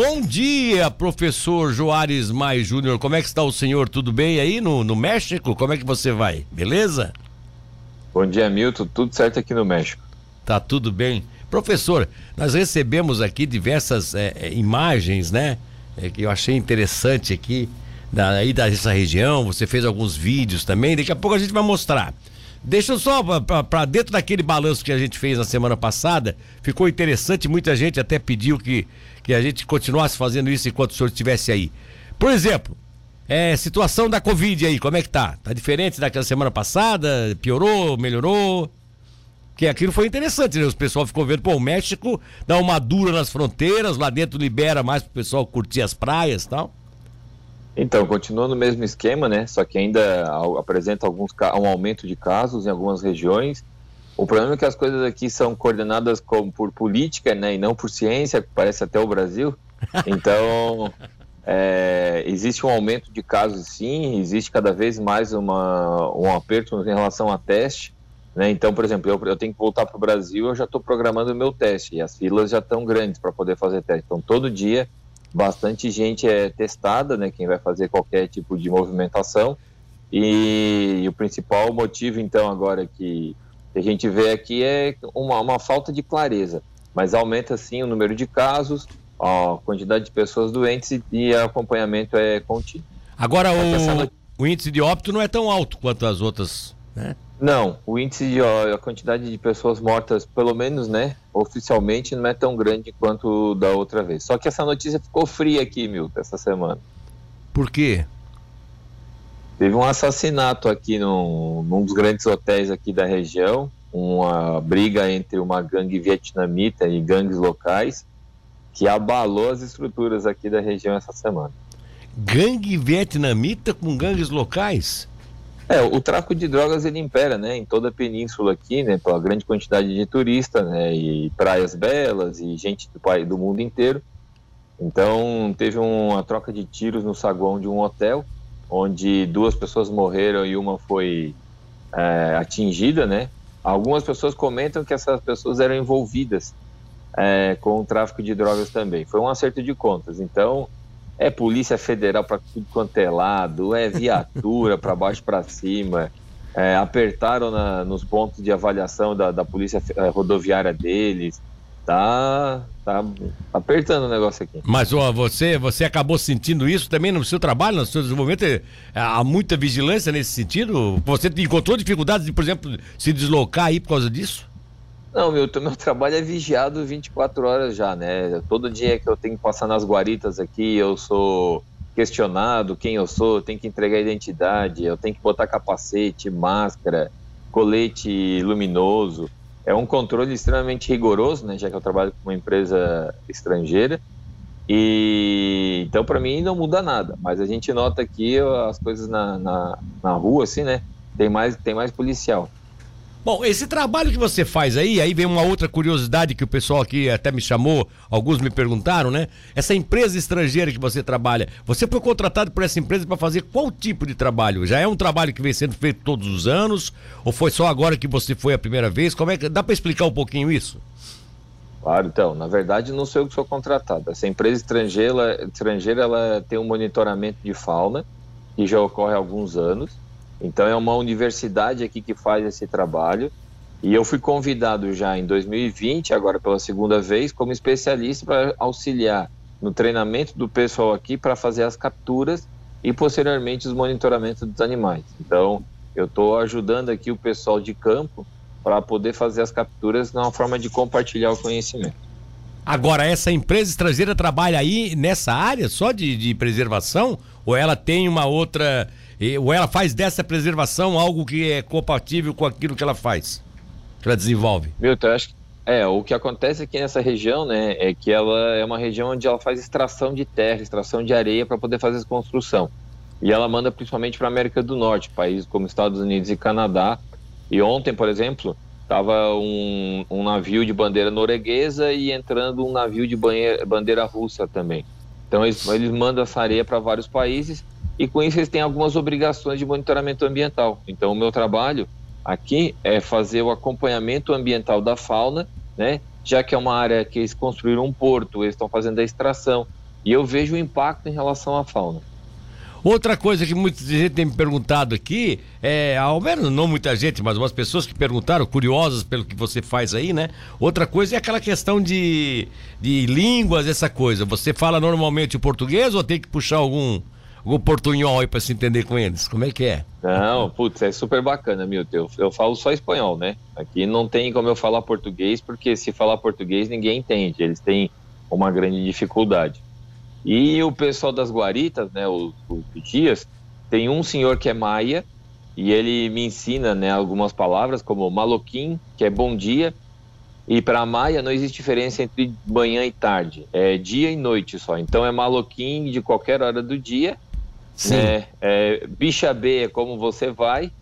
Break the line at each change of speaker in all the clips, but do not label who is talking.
bom dia, professor Joares Mais Júnior. Como é que está o senhor? Tudo bem aí no, no México? Como é que você vai? Beleza?
Bom dia, Milton. Tudo certo aqui no México.
Tá tudo bem. Professor, nós recebemos aqui diversas é, é, imagens, né? É, que eu achei interessante aqui, da, aí dessa região. Você fez alguns vídeos também. Daqui a pouco a gente vai mostrar. Deixa eu só para dentro daquele balanço que a gente fez na semana passada, ficou interessante, muita gente até pediu que, que a gente continuasse fazendo isso enquanto o senhor estivesse aí. Por exemplo, é, situação da Covid aí, como é que tá? Tá diferente daquela semana passada? Piorou, melhorou? Que aquilo foi interessante, né? Os pessoal ficou vendo, pô, o México dá uma dura nas fronteiras, lá dentro libera mais pro pessoal curtir as praias e tal.
Então, continua no mesmo esquema, né? Só que ainda apresenta alguns, um aumento de casos em algumas regiões. O problema é que as coisas aqui são coordenadas por política, né? E não por ciência, parece até o Brasil. Então, é, existe um aumento de casos, sim. Existe cada vez mais uma, um aperto em relação a teste. Né? Então, por exemplo, eu, eu tenho que voltar para o Brasil, eu já estou programando o meu teste. E as filas já estão grandes para poder fazer teste. Então, todo dia bastante gente é testada, né, quem vai fazer qualquer tipo de movimentação. E, e o principal motivo, então, agora que, a gente vê aqui é uma, uma falta de clareza, mas aumenta sim o número de casos, a quantidade de pessoas doentes e, e acompanhamento é contínuo.
Agora, o, o índice de óbito não é tão alto quanto as outras, né?
Não, o índice de ó, a quantidade de pessoas mortas, pelo menos, né, oficialmente, não é tão grande quanto da outra vez. Só que essa notícia ficou fria aqui, Milton, essa semana.
Por quê?
Teve um assassinato aqui num, num dos grandes hotéis aqui da região, uma briga entre uma gangue vietnamita e gangues locais, que abalou as estruturas aqui da região essa semana.
Gangue vietnamita com gangues locais?
É, o tráfico de drogas ele impera, né, em toda a península aqui, né, pela grande quantidade de turistas, né, e praias belas e gente do, do mundo inteiro. Então, teve uma troca de tiros no saguão de um hotel, onde duas pessoas morreram e uma foi é, atingida, né. Algumas pessoas comentam que essas pessoas eram envolvidas é, com o tráfico de drogas também. Foi um acerto de contas. Então, é polícia federal para tudo quanto é lado, é viatura para baixo para cima. É, apertaram na, nos pontos de avaliação da, da polícia é, rodoviária deles. Tá, tá apertando o negócio aqui.
Mas ó, você, você acabou sentindo isso também no seu trabalho, no seu desenvolvimento? É, há muita vigilância nesse sentido? Você encontrou dificuldades de, por exemplo, se deslocar aí por causa disso?
Não, meu, meu trabalho é vigiado 24 horas já, né? Todo dia que eu tenho que passar nas guaritas aqui, eu sou questionado quem eu sou, eu tenho que entregar identidade, eu tenho que botar capacete, máscara, colete luminoso. É um controle extremamente rigoroso, né? Já que eu trabalho com uma empresa estrangeira. E então, para mim, não muda nada. Mas a gente nota aqui as coisas na, na, na rua, assim, né? Tem mais, tem mais policial.
Bom, esse trabalho que você faz aí, aí vem uma outra curiosidade que o pessoal aqui até me chamou, alguns me perguntaram, né? Essa empresa estrangeira que você trabalha, você foi contratado por essa empresa para fazer qual tipo de trabalho? Já é um trabalho que vem sendo feito todos os anos? Ou foi só agora que você foi a primeira vez? Como é que dá para explicar um pouquinho isso?
Claro, então, na verdade não sou eu que sou contratado. Essa empresa estrangeira, estrangeira ela tem um monitoramento de fauna que já ocorre há alguns anos então é uma universidade aqui que faz esse trabalho. E eu fui convidado já em 2020, agora pela segunda vez, como especialista para auxiliar no treinamento do pessoal aqui para fazer as capturas e posteriormente os monitoramentos dos animais. Então, eu estou ajudando aqui o pessoal de campo para poder fazer as capturas numa forma de compartilhar o conhecimento.
Agora, essa empresa estrangeira trabalha aí nessa área só de, de preservação? Ou ela tem uma outra e, ou ela faz dessa preservação algo que é compatível com aquilo que ela faz, que ela desenvolve?
Milton, acho que é, o que acontece aqui nessa região, né, é que ela é uma região onde ela faz extração de terra, extração de areia para poder fazer essa construção. E ela manda principalmente para a América do Norte, países como Estados Unidos e Canadá. E ontem, por exemplo, estava um, um, navio de bandeira norueguesa e entrando um navio de banheira, bandeira russa também. Então eles, eles mandam essa areia para vários países e com isso eles têm algumas obrigações de monitoramento ambiental. Então, o meu trabalho aqui é fazer o acompanhamento ambiental da fauna, né? Já que é uma área que eles construíram um porto, eles estão fazendo a extração. E eu vejo o impacto em relação à fauna.
Outra coisa que muita gente tem me perguntado aqui, é, ao menos não muita gente, mas umas pessoas que perguntaram, curiosas pelo que você faz aí, né? Outra coisa é aquela questão de, de línguas, essa coisa. Você fala normalmente o português ou tem que puxar algum, algum portunhol aí para se entender com eles? Como é que é?
Não, putz, é super bacana, Milton. Eu, eu falo só espanhol, né? Aqui não tem como eu falar português, porque se falar português ninguém entende. Eles têm uma grande dificuldade. E o pessoal das guaritas, né, os, os dias, tem um senhor que é maia e ele me ensina, né, algumas palavras como maloquim, que é bom dia, e para maia não existe diferença entre manhã e tarde, é dia e noite só. Então é maloquim de qualquer hora do dia, Sim. né? É, bicha B é como você vai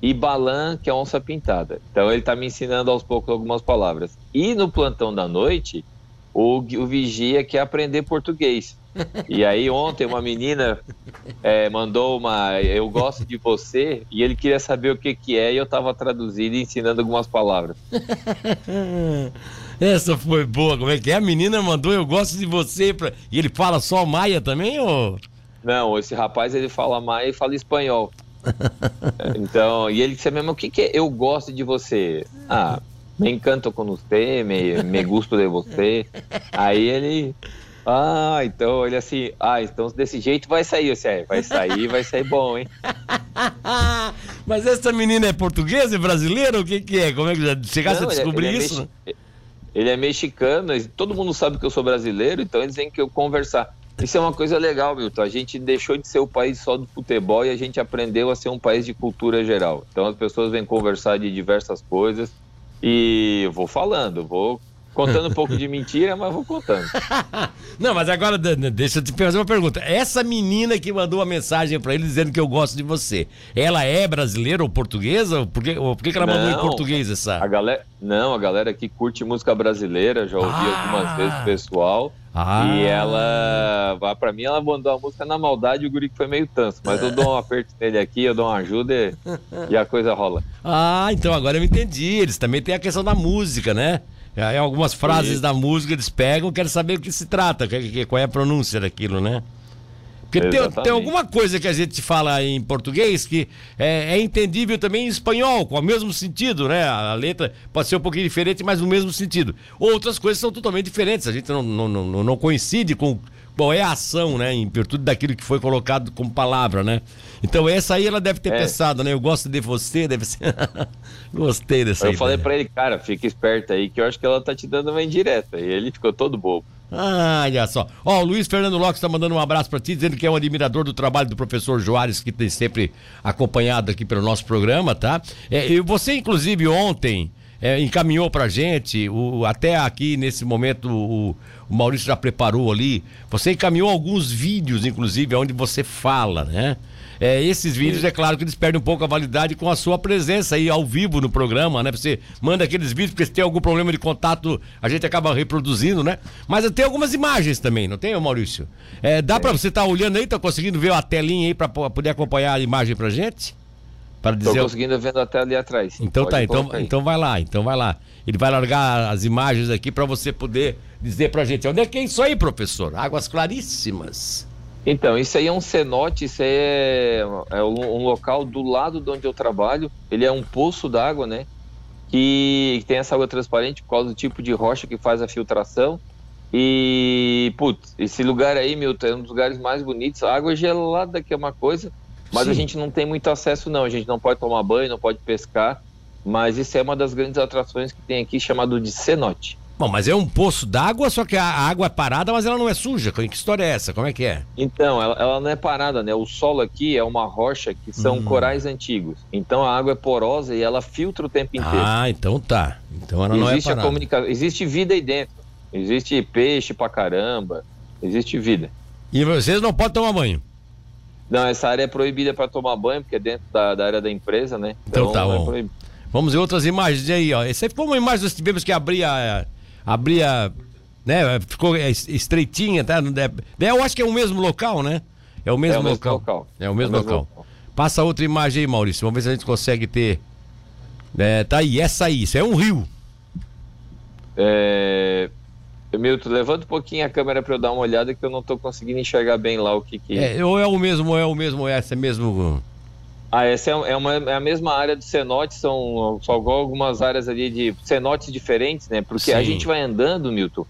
e balan que é onça pintada. Então ele está me ensinando aos poucos algumas palavras. E no plantão da noite o, o vigia quer aprender português. E aí ontem uma menina é, mandou uma eu gosto de você e ele queria saber o que que é e eu estava traduzindo e ensinando algumas palavras.
Essa foi boa. Como é que é? A menina mandou eu gosto de você pra... e ele fala só maia também ou
Não, esse rapaz ele fala maia e fala espanhol. então, e ele disse mesmo o que que é eu gosto de você? Ah, me encanto com você, me, me gusto de você. Aí ele, ah, então ele assim, ah, então desse jeito vai sair, você é, vai sair, vai sair bom, hein?
Mas essa menina é portuguesa, é brasileira, o que que é? Como é que já chegasse Não, a é- descobrir ele é, ele isso?
É ele é mexicano, todo mundo sabe que eu sou brasileiro, então eles têm que eu conversar. Isso é uma coisa legal, Milton. A gente deixou de ser o país só do futebol e a gente aprendeu a ser um país de cultura geral. Então as pessoas vêm conversar de diversas coisas. E vou falando, vou contando um pouco de mentira, mas vou contando.
Não, mas agora deixa eu te fazer uma pergunta. Essa menina que mandou uma mensagem para ele dizendo que eu gosto de você, ela é brasileira ou portuguesa? Por que, por que, ela mandou não, em português essa?
A galera, não, a galera que curte música brasileira, já ouvi ah. algumas vezes o pessoal. Ah. E ela, para mim, ela mandou a música na maldade e o guri que foi meio tanso. Mas eu dou um aperto nele aqui, eu dou uma ajuda e, e, a coisa rola.
Ah, então agora eu entendi. Eles também têm a questão da música, né? Aí algumas frases Sim. da música eles pegam, querem saber o que se trata, qual é a pronúncia daquilo, né? Porque tem, tem, alguma coisa que a gente fala em português que é, é, entendível também em espanhol, com o mesmo sentido, né? A letra pode ser um pouquinho diferente, mas no mesmo sentido. Outras coisas são totalmente diferentes, a gente não, não, não, não coincide com qual é a ação, né? Em virtude daquilo que foi colocado como palavra, né? Então essa aí ela deve ter é. pensado, né? Eu gosto de você, deve ser. Gostei dessa
Eu falei pra ele, cara, fica esperto aí, que eu acho que ela tá te dando uma indireta. E ele ficou todo bobo.
Ah, olha só. Ó, o Luiz Fernando Lopes está mandando um abraço para ti, dizendo que é um admirador do trabalho do professor Joares, que tem sempre acompanhado aqui pelo nosso programa, tá? É, e você, inclusive, ontem é, encaminhou pra gente, o, até aqui nesse momento o, o, Maurício já preparou ali, você encaminhou alguns vídeos, inclusive, onde você fala, né? É, esses vídeos, é claro que eles perdem um pouco a validade com a sua presença aí ao vivo no programa, né? Você manda aqueles vídeos, porque se tem algum problema de contato, a gente acaba reproduzindo, né? Mas tem algumas imagens também, não tem, Maurício? É, dá é. para você estar tá olhando aí, tá conseguindo ver a telinha aí para poder acompanhar a imagem pra gente?
Para dizer. Tô conseguindo vendo até ali atrás.
Então Pode tá, então, então vai lá, então vai lá. Ele vai largar as imagens aqui para você poder dizer pra gente onde é que é isso aí, professor? Águas claríssimas.
Então, isso aí é um cenote, isso aí é, é um, local do lado de onde eu trabalho. Ele é um poço d'água, né? Que tem essa água transparente por causa do tipo de rocha que faz a filtração. E, putz, esse lugar aí, Milton, é um dos lugares mais bonitos. A água gelada, que é uma coisa, mas Sim. a gente não tem muito acesso, não. A gente não pode tomar banho, não pode pescar. Mas isso é uma das grandes atrações que tem aqui, chamado de cenote.
Bom, mas é um poço d'água, só que a água é parada, mas ela não é suja. Que história é essa? Como é que é?
Então, ela, ela não é parada, né? O solo aqui é uma rocha que são hum. corais antigos. Então a água é porosa e ela filtra o tempo inteiro.
Ah, então tá. Então ela não
existe
é parada.
A comunica... Existe vida aí dentro. Existe peixe pra caramba. Existe vida.
E vocês não podem tomar banho?
Não, essa área é proibida para tomar banho, porque é dentro da, da, área da empresa, né?
Então, então tá bom. É Vamos ver outras imagens aí, ó. Essa ficou uma imagem nós tivemos que abria abria, né? Ficou estreitinha, tá? É, eu acho que é o mesmo local, né? É o mesmo, é o mesmo local. local. É o mesmo, é o mesmo local. local. Passa outra imagem aí, Maurício. Vamos ver se a gente consegue ter. É, tá aí, essa aí, isso é um rio.
É... Milton, levanta um pouquinho a câmera para eu dar uma olhada que eu não estou conseguindo enxergar bem lá o que que...
É, ou é o mesmo, ou é o mesmo, ou é essa mesmo...
Ah, essa é, é, uma, é a mesma área do cenote, são só algumas áreas ali de cenotes diferentes, né? Porque Sim. a gente vai andando, Milton. O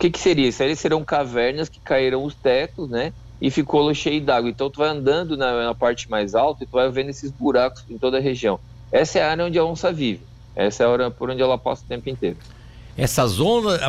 que, que seria? Isso aí serão cavernas que caíram os tecos, né? E ficou cheio d'água. Então tu vai andando na, na, parte mais alta e tu vai vendo esses buracos em toda a região. Essa é a área onde a onça vive. Essa é a área por onde ela passa o tempo inteiro.
Essas onças,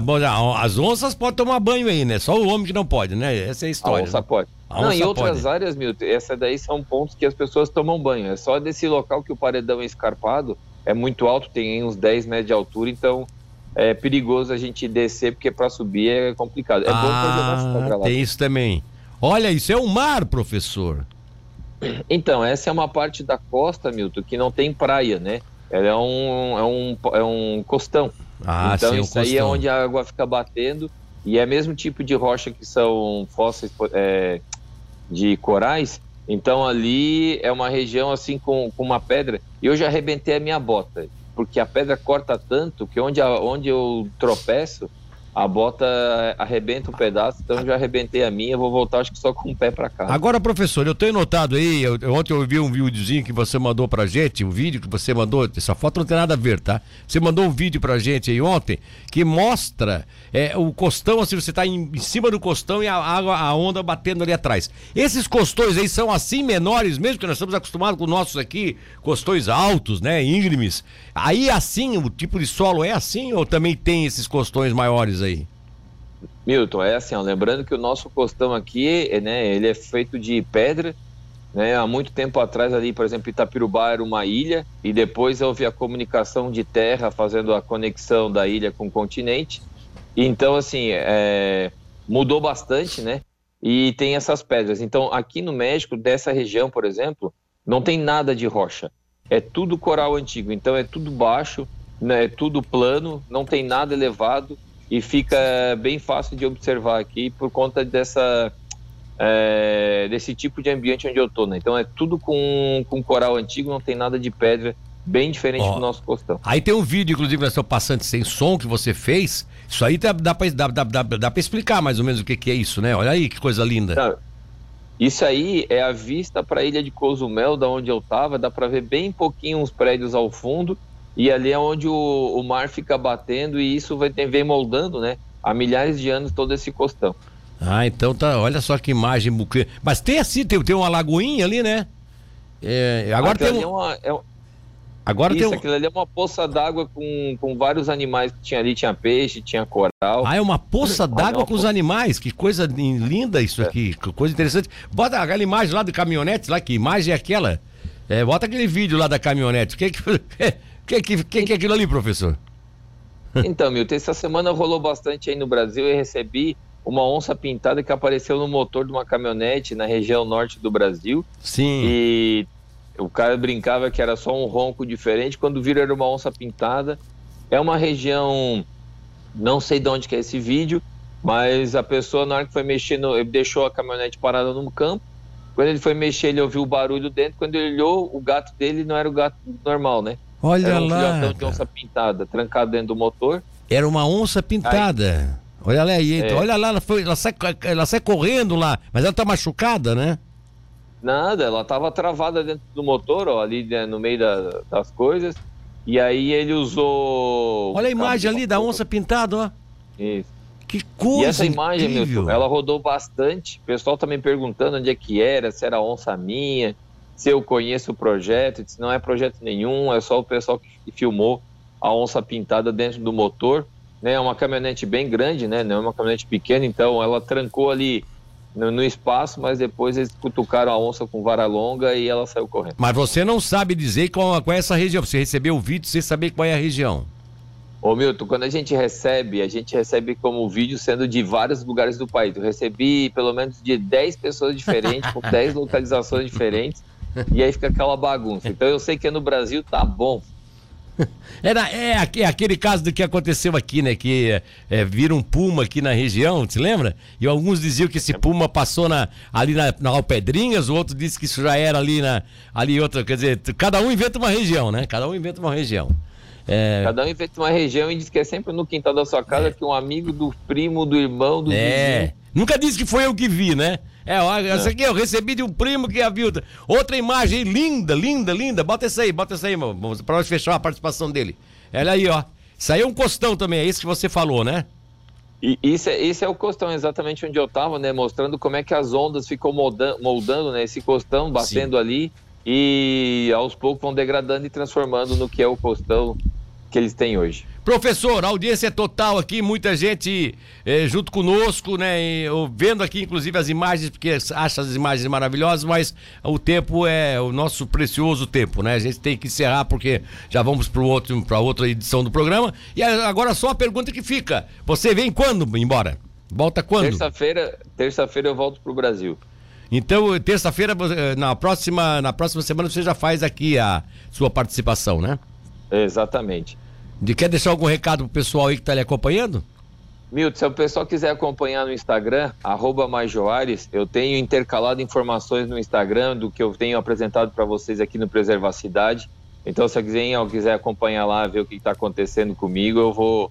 as onças podem tomar banho aí, né? Só o homem que não pode, né? Essa é a história.
A onça
né?
pode. A não, em outras pode. áreas, Milton, essa daí são pontos que as pessoas tomam banho. É só desse local que o paredão é escarpado, é muito alto, tem uns 10 metros de altura, então é perigoso a gente descer, porque para subir é complicado. É
ah, bom Tem isso também. Olha, isso é o mar, professor.
Então, essa é uma parte da costa, Milton, que não tem praia, né? Ela é um, é um, é um costão. Ah, então sim, isso aí é onde a água fica batendo e é mesmo tipo de rocha que são fósseis é, de corais. Então ali é uma região assim com, com uma pedra. E eu já arrebentei a minha bota, porque a pedra corta tanto que onde, a, onde eu tropeço, a bota arrebenta um pedaço, então já arrebentei a minha, vou voltar acho que só com o pé para cá.
Agora, professor, eu tenho notado aí, eu, ontem eu vi um videozinho que você mandou pra gente, um vídeo que você mandou, essa foto não tem nada a ver, tá? Você mandou um vídeo pra gente aí ontem que mostra é, o costão, assim, você tá em, em, cima do costão e a água, a onda batendo ali atrás. Esses costões aí são assim menores mesmo, que nós estamos acostumados com nossos aqui, costões altos, né, íngremes. Aí assim, o tipo de solo é assim ou também tem esses costões maiores aí?
Milton, é assim, ó, lembrando que o nosso costão aqui, é, né, ele é feito de pedra, né, há muito tempo atrás ali, por exemplo, Itapirubá era uma ilha e depois houve a comunicação de terra fazendo a conexão da ilha com o continente. Então, assim, é, mudou bastante, né? E tem essas pedras. Então, aqui no México, dessa região, por exemplo, não tem nada de rocha. É tudo coral antigo. Então, é tudo baixo, né, é tudo plano, não tem nada elevado e fica bem fácil de observar aqui por conta dessa é, desse tipo de ambiente onde eu estou. Né? Então é tudo com, com coral antigo, não tem nada de pedra, bem diferente do nosso costão.
Aí tem um vídeo, inclusive, na sua passante sem som que você fez. Isso aí dá, dá para dá, dá, dá, dá explicar mais ou menos o que, que é isso, né? Olha aí que coisa linda.
Isso aí é a vista para a ilha de Cozumel, da onde eu estava. Dá para ver bem pouquinho uns prédios ao fundo e ali é onde o, o mar fica batendo e isso vai vem moldando, né? Há milhares de anos todo esse costão.
Ah, então tá, olha só que imagem buquê. Mas tem assim, tem, tem uma lagoinha ali, né?
É, agora tem um... é uma, é, Agora Isso, tem um... aquilo ali é uma poça d'água com, com vários animais que tinha ali, tinha peixe, tinha coral.
Ah, é uma poça d'água com os animais, que coisa linda isso é. aqui, que coisa interessante. Bota aquela imagem lá do caminhonete, lá, que imagem é aquela? É, bota aquele vídeo lá da caminhonete. O que, que, que, que, que, que é aquilo ali, professor?
Então, Milton, essa semana rolou bastante aí no Brasil e recebi uma onça pintada que apareceu no motor de uma caminhonete na região norte do Brasil.
Sim.
E o cara brincava que era só um ronco diferente, quando vira era uma onça pintada. É uma região, não sei de onde que é esse vídeo, mas a pessoa na hora que foi mexer, no, ele deixou a caminhonete parada no campo. Quando ele foi mexer, ele ouviu o barulho dentro. Quando ele olhou, o gato dele não era o gato normal, né?
Olha era um
lá. de onça pintada, trancado dentro do motor.
Era uma onça pintada. Aí, olha lá, aí, é. olha lá, ela, foi, ela, sai, ela sai correndo lá, mas ela tá machucada, né?
Nada, ela tava travada dentro do motor, ó, ali né, no meio da, das coisas. E aí ele usou.
Olha a imagem ali da onça pintada, ó.
Isso.
Que coisa! E
essa imagem, meu, ela rodou bastante. O pessoal tá me perguntando onde é que era, se era onça minha se eu conheço o projeto, disse, não é projeto nenhum, é só o pessoal que filmou a onça pintada dentro do motor, né? É uma caminhonete bem grande, né? Não é uma caminhonete pequena, então ela trancou ali no, no, espaço, mas depois eles cutucaram a onça com vara longa e ela saiu correndo.
Mas você não sabe dizer qual, qual é essa região, você recebeu o vídeo sem saber qual é a região.
Ô Milton, quando a gente recebe, a gente recebe como vídeo sendo de vários lugares do país. Eu recebi pelo menos de 10 pessoas diferentes, com 10 localizações diferentes e aí fica aquela bagunça. Então eu sei que no Brasil tá bom.
Era, é, é aquele caso do que aconteceu aqui, né? Que é, é, vira um puma aqui na região, te lembra? E alguns diziam que esse puma passou na, ali na, na Alpedrinhas, o outro disse que isso já era ali na ali outra, quer dizer, cada um inventa uma região, né? Cada um inventa uma região.
É... Cada um inventa uma região e diz que é sempre no quintal da sua casa é. que um amigo do primo, do irmão, do
é. vizinho. Nunca disse que foi eu que vi, né? É, olha, essa aqui eu recebi de um primo que a viu. Outra imagem linda, linda, linda. Bota essa aí, bota essa aí, vamos para nós fechar a participação dele. Olha aí, ó. Isso aí é um costão também, é isso que você falou, né?
E isso é, esse é o costão exatamente onde eu estava, né? Mostrando como é que as ondas ficam moldando, moldando né? Esse costão, batendo Sim. ali e aos poucos vão degradando e transformando no que é o costão que eles têm hoje.
Professor, a audiência é total aqui, muita gente eh, junto conosco, né? E, vendo aqui, inclusive, as imagens, porque acha as imagens maravilhosas, mas o tempo é o nosso precioso tempo, né? A gente tem que encerrar porque já vamos para outro, outra edição do programa. E agora só a pergunta que fica: você vem quando embora? Volta quando?
Terça-feira, terça-feira eu volto para o Brasil.
Então, terça-feira, eh, na próxima, na próxima semana, você já faz aqui a sua participação, né?
Exatamente.
De, quer deixar algum recado pro pessoal aí que está lhe acompanhando?
Milton, se o pessoal quiser acompanhar no Instagram, arroba Majoares, eu tenho intercalado informações no Instagram do que eu tenho apresentado para vocês aqui no Preservar Cidade. Então, se alguém quiser acompanhar lá, ver o que está acontecendo comigo, eu vou,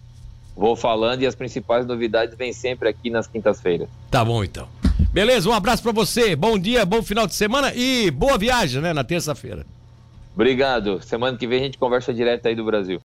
vou falando e as principais novidades vêm sempre aqui nas quintas-feiras.
Tá bom, então. Beleza, um abraço para você, bom dia, bom final de semana e boa viagem, né, na terça-feira.
Obrigado. Semana que vem a gente conversa direto aí do Brasil.